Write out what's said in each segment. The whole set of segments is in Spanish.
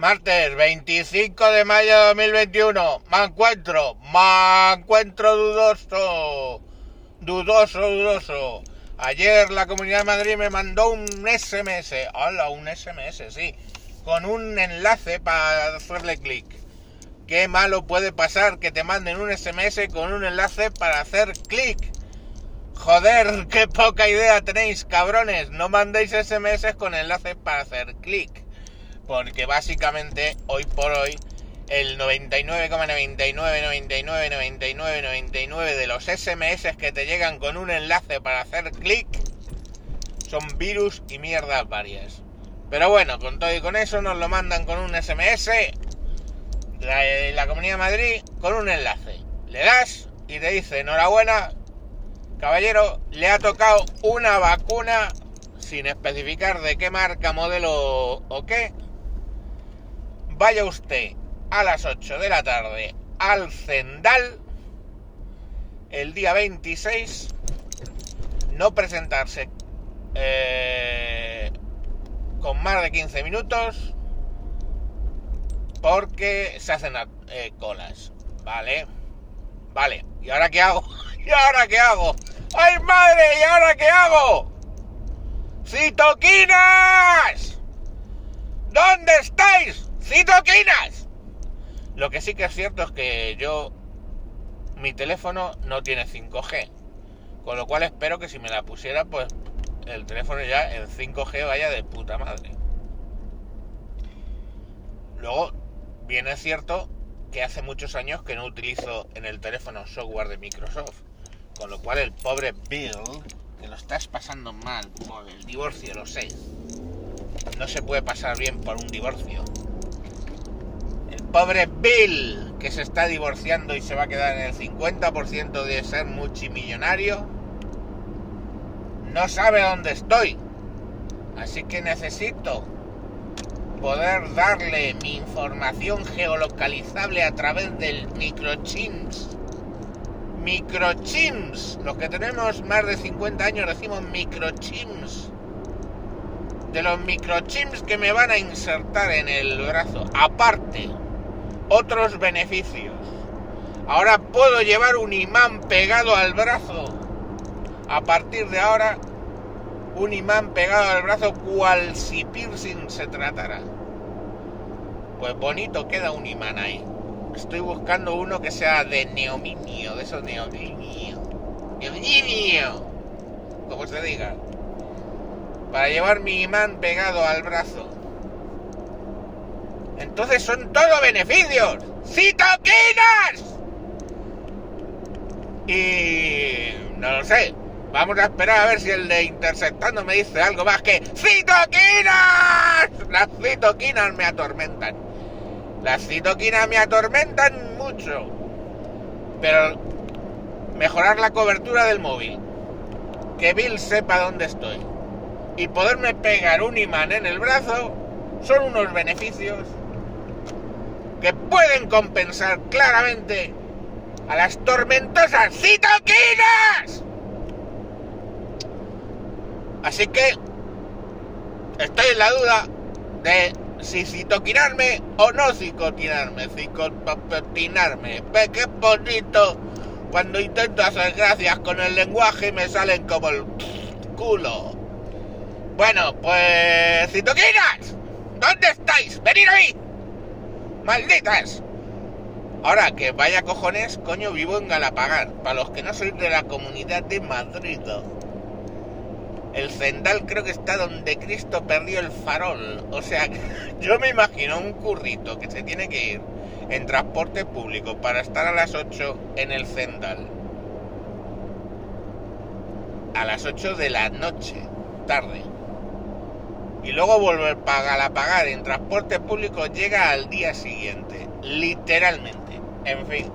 Martes 25 de mayo de 2021. Me encuentro, me encuentro dudoso. Dudoso, dudoso. Ayer la Comunidad de Madrid me mandó un SMS. Hola, un SMS, sí. Con un enlace para hacerle clic. Qué malo puede pasar que te manden un SMS con un enlace para hacer clic. Joder, qué poca idea tenéis, cabrones. No mandéis SMS con enlaces para hacer clic porque básicamente hoy por hoy el 99,99999999 de los SMS que te llegan con un enlace para hacer clic son virus y mierdas varias. Pero bueno, con todo y con eso nos lo mandan con un SMS la, la Comunidad de Madrid con un enlace. Le das y te dice enhorabuena, caballero, le ha tocado una vacuna sin especificar de qué marca, modelo o qué vaya usted a las 8 de la tarde al Zendal el día 26, no presentarse eh, con más de 15 minutos porque se hacen eh, colas, ¿vale? Vale, ¿y ahora qué hago? ¿Y ahora qué hago? ¡Ay madre! ¿Y ahora qué hago? ¡Citoquinas! ¿Dónde estáis? ¡Citoquinas! Lo que sí que es cierto es que yo, mi teléfono no tiene 5G, con lo cual espero que si me la pusiera, pues el teléfono ya en 5G vaya de puta madre. Luego, bien es cierto que hace muchos años que no utilizo en el teléfono software de Microsoft, con lo cual el pobre Bill, que lo estás pasando mal por el divorcio, lo sé, no se puede pasar bien por un divorcio pobre Bill, que se está divorciando y se va a quedar en el 50% de ser multimillonario, no sabe dónde estoy. Así que necesito poder darle mi información geolocalizable a través del microchips. Microchips. Los que tenemos más de 50 años decimos microchips. De los microchips que me van a insertar en el brazo. Aparte otros beneficios. Ahora puedo llevar un imán pegado al brazo. A partir de ahora, un imán pegado al brazo cual si piercing se tratara. Pues bonito queda un imán ahí. Estoy buscando uno que sea de neominio, de esos neominio. Neominio, como se diga. Para llevar mi imán pegado al brazo. Entonces son todo beneficios. ¡Citoquinas! Y... no lo sé. Vamos a esperar a ver si el de Intersectando me dice algo más que ¡Citoquinas! Las citoquinas me atormentan. Las citoquinas me atormentan mucho. Pero mejorar la cobertura del móvil. Que Bill sepa dónde estoy. Y poderme pegar un imán en el brazo son unos beneficios que pueden compensar claramente a las tormentosas citoquinas. Así que estoy en la duda de si citoquinarme o no citoquinarme, cicotinarme. Ve qué bonito cuando intento hacer gracias con el lenguaje y me salen como el culo. Bueno, pues citoquinas, ¿dónde estáis? Venid a. ¡Malditas! Ahora, que vaya cojones, coño, vivo en Galapagar. Para los que no sois de la comunidad de Madrid. El Zendal creo que está donde Cristo perdió el farol. O sea, yo me imagino un currito que se tiene que ir en transporte público para estar a las 8 en el Zendal. A las 8 de la noche, tarde y luego volver a pagar en transporte público llega al día siguiente, literalmente. En fin,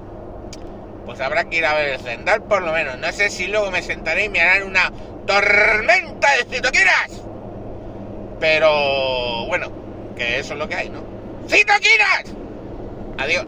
pues habrá que ir a ver el Zendal por lo menos. No sé si luego me sentaré y me harán una tormenta de citoquinas. Pero bueno, que eso es lo que hay, ¿no? ¡Citoquinas! Adiós.